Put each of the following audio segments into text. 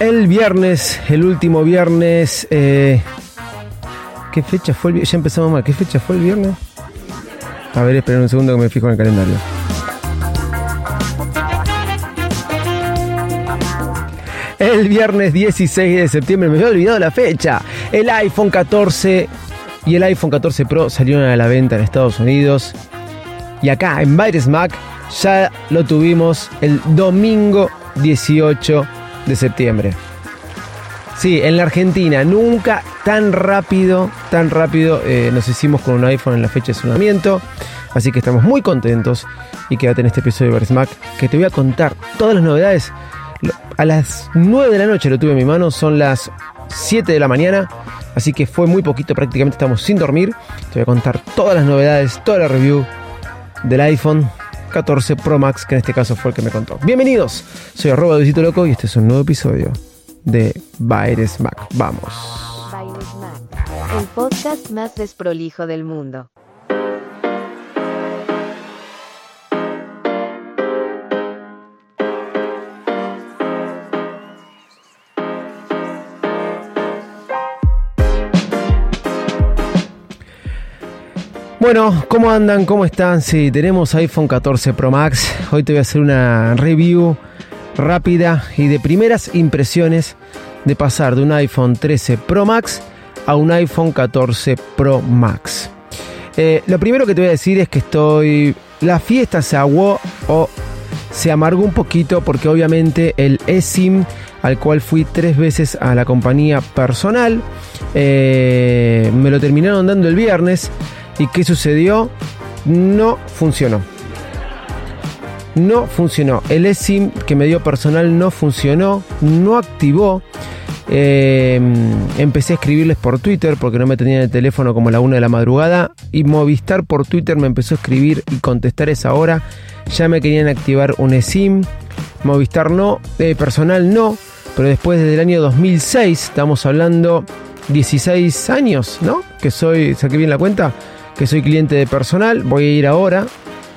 El viernes, el último viernes. Eh, ¿Qué fecha fue el viernes? Ya empezamos mal. ¿Qué fecha fue el viernes? A ver, esperen un segundo que me fijo en el calendario. El viernes 16 de septiembre, me había olvidado la fecha. El iPhone 14 y el iPhone 14 Pro salieron a la venta en Estados Unidos. Y acá en Bytes Mac ya lo tuvimos el domingo 18 de septiembre. Sí, en la Argentina, nunca tan rápido, tan rápido eh, nos hicimos con un iPhone en la fecha de su lanzamiento. Así que estamos muy contentos y quédate en este episodio de Versmack que te voy a contar todas las novedades. A las 9 de la noche lo tuve en mi mano, son las 7 de la mañana, así que fue muy poquito, prácticamente estamos sin dormir. Te voy a contar todas las novedades, toda la review del iPhone 14 Pro Max, que en este caso fue el que me contó. Bienvenidos, soy arroba Luisito Loco y este es un nuevo episodio de Baires Mac. Vamos. Bailes Mac, el podcast más desprolijo del mundo. Bueno, ¿cómo andan? ¿Cómo están? Sí, tenemos iPhone 14 Pro Max. Hoy te voy a hacer una review rápida y de primeras impresiones de pasar de un iPhone 13 Pro Max a un iPhone 14 Pro Max. Eh, lo primero que te voy a decir es que estoy... La fiesta se aguó o se amargó un poquito porque obviamente el eSIM al cual fui tres veces a la compañía personal eh, me lo terminaron dando el viernes y qué sucedió no funcionó no funcionó el eSIM que me dio personal no funcionó no activó eh, empecé a escribirles por Twitter porque no me tenían el teléfono como a la una de la madrugada y Movistar por Twitter me empezó a escribir y contestar esa hora. Ya me querían activar un eSIM. Movistar no, eh, personal no, pero después desde el año 2006, estamos hablando 16 años, ¿no? Que soy, saqué bien la cuenta, que soy cliente de personal. Voy a ir ahora.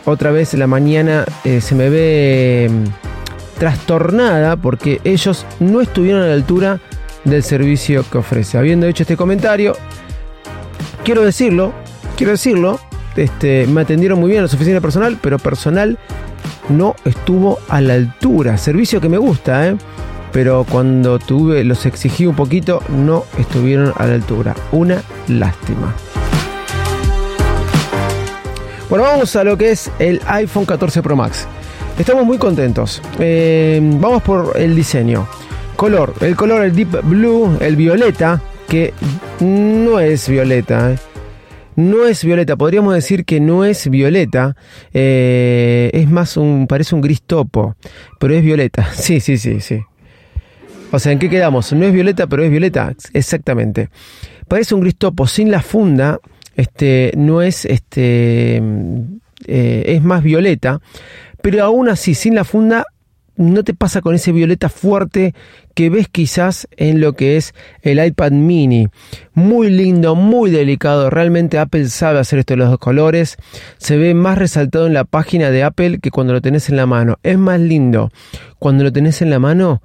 Otra vez la mañana eh, se me ve mm, trastornada porque ellos no estuvieron a la altura del servicio que ofrece. Habiendo hecho este comentario, quiero decirlo, quiero decirlo, este, me atendieron muy bien en su oficina personal, pero personal no estuvo a la altura. Servicio que me gusta, ¿eh? pero cuando tuve, los exigí un poquito, no estuvieron a la altura. Una lástima. Bueno, vamos a lo que es el iPhone 14 Pro Max. Estamos muy contentos. Eh, vamos por el diseño. Color, el color, el deep blue, el violeta, que no es violeta. ¿eh? No es violeta, podríamos decir que no es violeta. eh, es más un, parece un gris topo, pero es violeta. Sí, sí, sí, sí. O sea, ¿en qué quedamos? No es violeta, pero es violeta. Exactamente. Parece un gris topo sin la funda. Este, no es, este, eh, es más violeta. Pero aún así, sin la funda, no te pasa con ese violeta fuerte que ves quizás en lo que es el iPad mini. Muy lindo, muy delicado. Realmente Apple sabe hacer esto de los dos colores. Se ve más resaltado en la página de Apple que cuando lo tenés en la mano. Es más lindo cuando lo tenés en la mano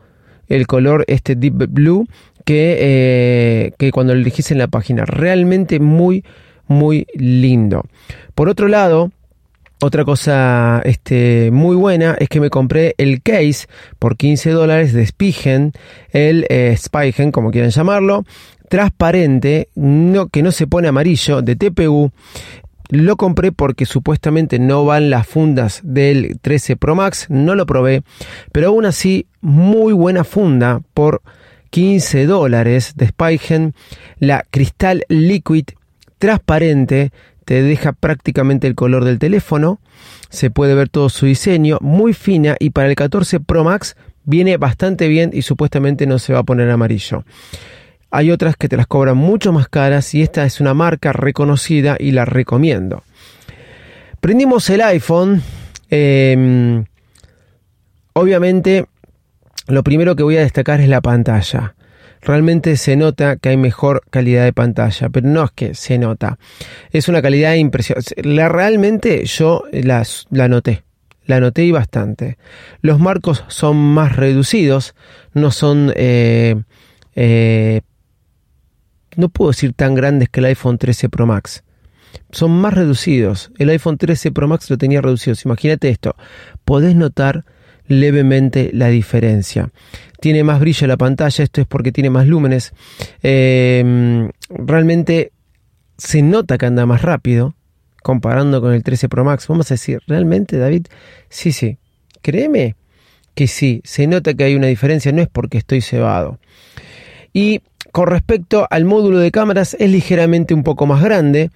el color este deep blue que, eh, que cuando lo elegís en la página. Realmente muy, muy lindo. Por otro lado, otra cosa este, muy buena es que me compré el case por 15 dólares de Spigen, el eh, Spigen, como quieran llamarlo, transparente, no, que no se pone amarillo, de TPU. Lo compré porque supuestamente no van las fundas del 13 Pro Max, no lo probé, pero aún así muy buena funda por 15 dólares de Spigen. La Crystal Liquid transparente te deja prácticamente el color del teléfono. Se puede ver todo su diseño, muy fina y para el 14 Pro Max viene bastante bien y supuestamente no se va a poner amarillo. Hay otras que te las cobran mucho más caras y esta es una marca reconocida y la recomiendo. Prendimos el iPhone. eh, obviamente, lo primero que voy a destacar es la pantalla. Realmente se nota que hay mejor calidad de pantalla, pero no es que se nota. Es una calidad impresionante. La, realmente yo la, la noté. La noté y bastante. Los marcos son más reducidos. No son... eh, eh, no puedo decir tan grandes que el iPhone 13 Pro Max. Son más reducidos. El iPhone 13 Pro Max lo tenía reducido. Imagínate esto. Podés notar levemente la diferencia. Tiene más brillo la pantalla, esto es porque tiene más lúmenes. Eh, realmente se nota que anda más rápido comparando con el 13 Pro Max. Vamos a decir, ¿realmente, David? Sí, sí. Créeme que sí, se nota que hay una diferencia, no es porque estoy cebado. Y con respecto al módulo de cámaras, es ligeramente un poco más grande.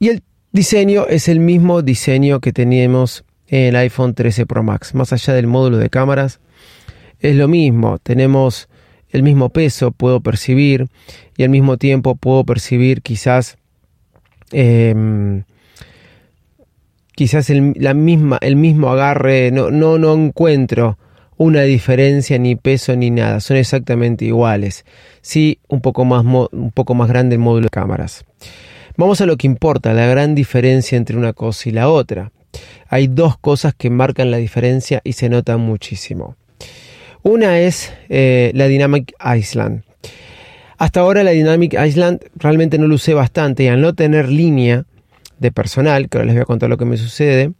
Y el diseño es el mismo diseño que teníamos en el iPhone 13 Pro Max. Más allá del módulo de cámaras, es lo mismo. Tenemos el mismo peso, puedo percibir, y al mismo tiempo puedo percibir quizás eh, quizás el, la misma, el mismo agarre, no, no, no encuentro una diferencia ni peso ni nada, son exactamente iguales. Sí, un poco más, un poco más grande el módulo de cámaras. Vamos a lo que importa, la gran diferencia entre una cosa y la otra. Hay dos cosas que marcan la diferencia y se notan muchísimo. Una es eh, la Dynamic Island. Hasta ahora la Dynamic Island realmente no lo usé bastante y al no tener línea de personal, que ahora les voy a contar lo que me sucede,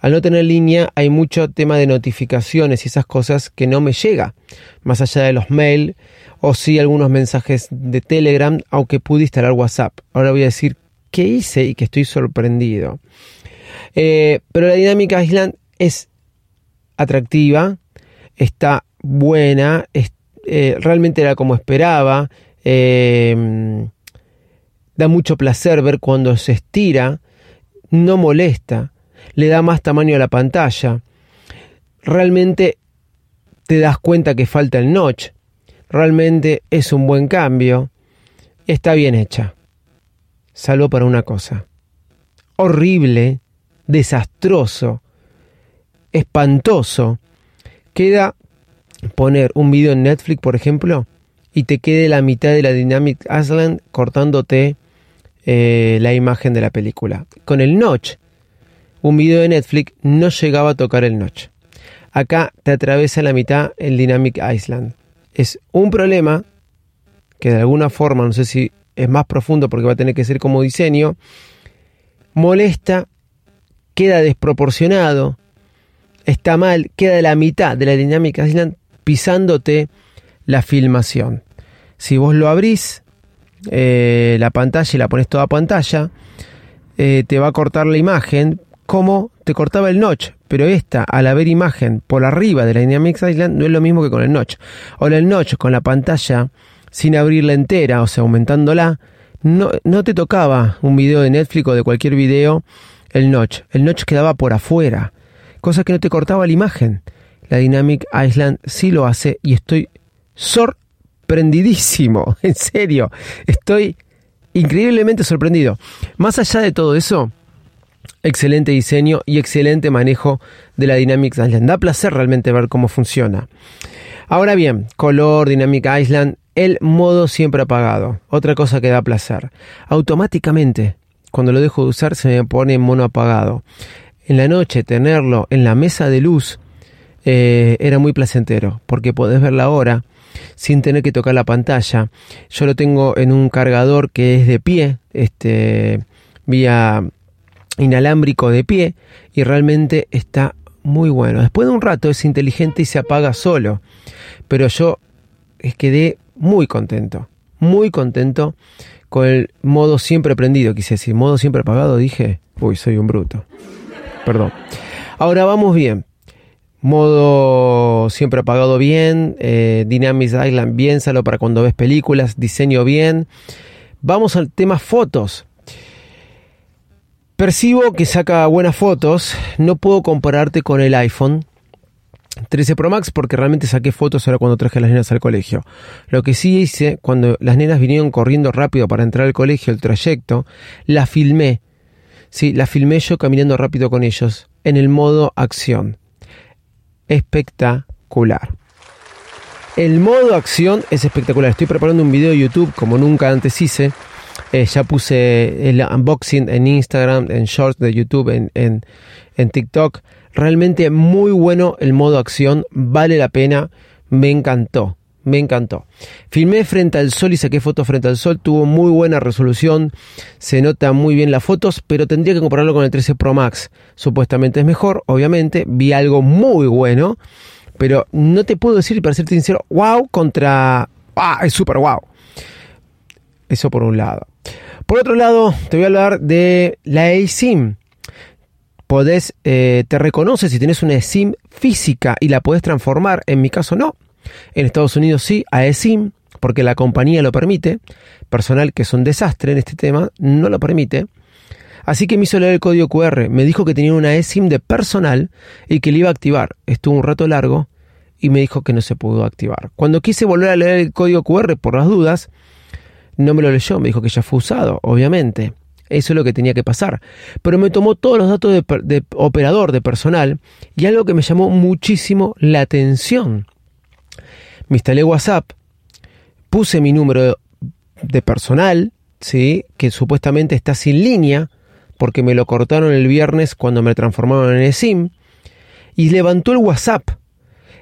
al no tener línea hay mucho tema de notificaciones y esas cosas que no me llega, más allá de los mails o sí algunos mensajes de Telegram, aunque pude instalar WhatsApp. Ahora voy a decir qué hice y que estoy sorprendido. Eh, pero la dinámica Island es atractiva, está buena, es, eh, realmente era como esperaba. Eh, da mucho placer ver cuando se estira, no molesta, le da más tamaño a la pantalla. Realmente te das cuenta que falta el notch. Realmente es un buen cambio. Está bien hecha. Salvo para una cosa. Horrible, desastroso, espantoso. Queda poner un video en Netflix, por ejemplo, y te quede la mitad de la Dynamic Island cortándote eh, la imagen de la película. Con el notch, un video de Netflix no llegaba a tocar el notch. Acá te atraviesa la mitad el Dynamic Island. Es un problema que de alguna forma, no sé si es más profundo porque va a tener que ser como diseño, molesta, queda desproporcionado, está mal, queda la mitad de la Dynamic Island pisándote la filmación. Si vos lo abrís, eh, la pantalla y la pones toda pantalla, eh, te va a cortar la imagen como te cortaba el notch, pero esta, al haber imagen por arriba de la Dynamic Island, no es lo mismo que con el notch. Ahora el notch con la pantalla sin abrirla entera, o sea, aumentándola, no, no te tocaba un video de Netflix o de cualquier video el notch. El notch quedaba por afuera, cosa que no te cortaba la imagen. La Dynamic Island sí lo hace y estoy sorprendidísimo, en serio, estoy increíblemente sorprendido. Más allá de todo eso, excelente diseño y excelente manejo de la Dynamic Island. Da placer realmente ver cómo funciona. Ahora bien, color, Dynamic Island, el modo siempre apagado. Otra cosa que da placer. Automáticamente, cuando lo dejo de usar, se me pone en mono apagado. En la noche, tenerlo en la mesa de luz eh, era muy placentero, porque podés ver la hora sin tener que tocar la pantalla. Yo lo tengo en un cargador que es de pie, este, vía inalámbrico de pie, y realmente está muy bueno. Después de un rato es inteligente y se apaga solo, pero yo quedé muy contento, muy contento con el modo siempre prendido, quise decir, modo siempre apagado, dije, uy, soy un bruto. Perdón. Ahora vamos bien. Modo siempre apagado bien, eh, Dynamics Island bien, salo para cuando ves películas, diseño bien. Vamos al tema fotos. Percibo que saca buenas fotos, no puedo compararte con el iPhone 13 Pro Max porque realmente saqué fotos ahora cuando traje a las nenas al colegio. Lo que sí hice, cuando las nenas vinieron corriendo rápido para entrar al colegio, el trayecto, la filmé. Sí, la filmé yo caminando rápido con ellos en el modo acción. Espectacular. El modo acción es espectacular. Estoy preparando un video de YouTube como nunca antes hice eh, ya puse el unboxing en Instagram, en Shorts de YouTube, en, en, en TikTok. Realmente muy bueno el modo acción, vale la pena, me encantó me encantó. Filmé frente al sol y saqué fotos frente al sol, tuvo muy buena resolución, se nota muy bien las fotos, pero tendría que compararlo con el 13 Pro Max. Supuestamente es mejor, obviamente, vi algo muy bueno, pero no te puedo decir, para ser sincero, wow contra... ¡Ah! Es súper wow. Eso por un lado. Por otro lado, te voy a hablar de la eSIM. Podés, eh, te reconoce si tienes una eSIM física y la podés transformar. En mi caso no. En Estados Unidos sí, a eSIM, porque la compañía lo permite. Personal que es un desastre en este tema, no lo permite. Así que me hizo leer el código QR. Me dijo que tenía una eSIM de personal y que le iba a activar. Estuvo un rato largo y me dijo que no se pudo activar. Cuando quise volver a leer el código QR por las dudas, no me lo leyó, me dijo que ya fue usado, obviamente. Eso es lo que tenía que pasar. Pero me tomó todos los datos de, operador, de personal, y algo que me llamó muchísimo la atención. Me instalé WhatsApp, puse mi número de personal, ¿sí? que supuestamente está sin línea, porque me lo cortaron el viernes cuando me transformaron en SIM, y levantó el WhatsApp.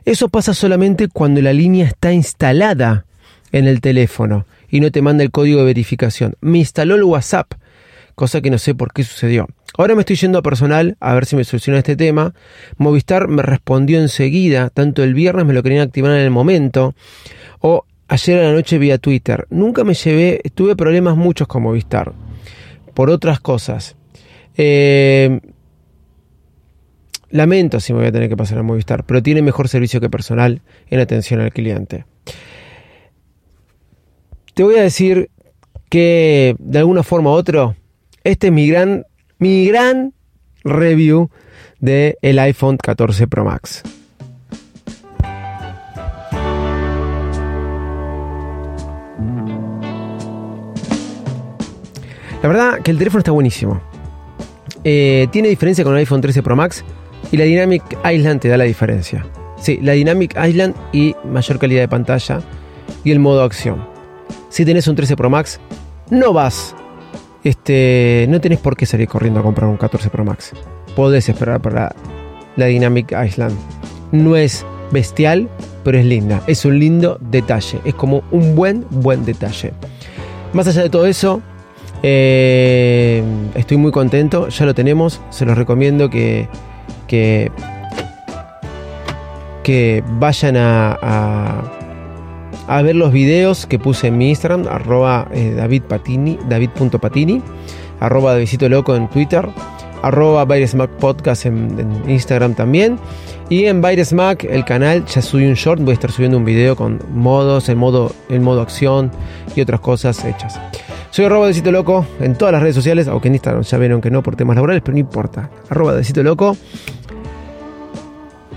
Eso pasa solamente cuando la línea está instalada en el teléfono y no te manda el código de verificación. Me instaló el WhatsApp, cosa que no sé por qué sucedió. Ahora me estoy yendo a personal a ver si me soluciona este tema. Movistar me respondió enseguida, tanto el viernes me lo querían activar en el momento, o ayer a la noche vía Twitter. Nunca me llevé, tuve problemas muchos con Movistar, por otras cosas. Eh, lamento si me voy a tener que pasar a Movistar, pero tiene mejor servicio que personal en atención al cliente. Te voy a decir que de alguna forma u otra, este es mi gran, mi gran review del el iPhone 14 Pro Max. La verdad que el teléfono está buenísimo. Eh, tiene diferencia con el iPhone 13 Pro Max y la Dynamic Island te da la diferencia. Sí, la Dynamic Island y mayor calidad de pantalla y el modo acción si tenés un 13 Pro Max, no vas, este, no tenés por qué salir corriendo a comprar un 14 Pro Max. Podés esperar para la Dynamic Island. No es bestial, pero es linda. Es un lindo detalle. Es como un buen, buen detalle. Más allá de todo eso, eh, estoy muy contento. Ya lo tenemos. Se los recomiendo que, que, vayan a ver los videos que puse en mi Instagram, arroba eh, davidpatini, david.patini, arroba de Loco en Twitter, arroba Mac Podcast en, Instagram también. Y en Mac, el canal, ya subí un short, voy a estar subiendo un video con modos, en modo, modo acción y otras cosas hechas. Soy arroba de Loco en todas las redes sociales, aunque en Instagram ya vieron que no por temas laborales, pero no importa. Arroba de Loco.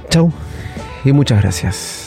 Chau y muchas gracias.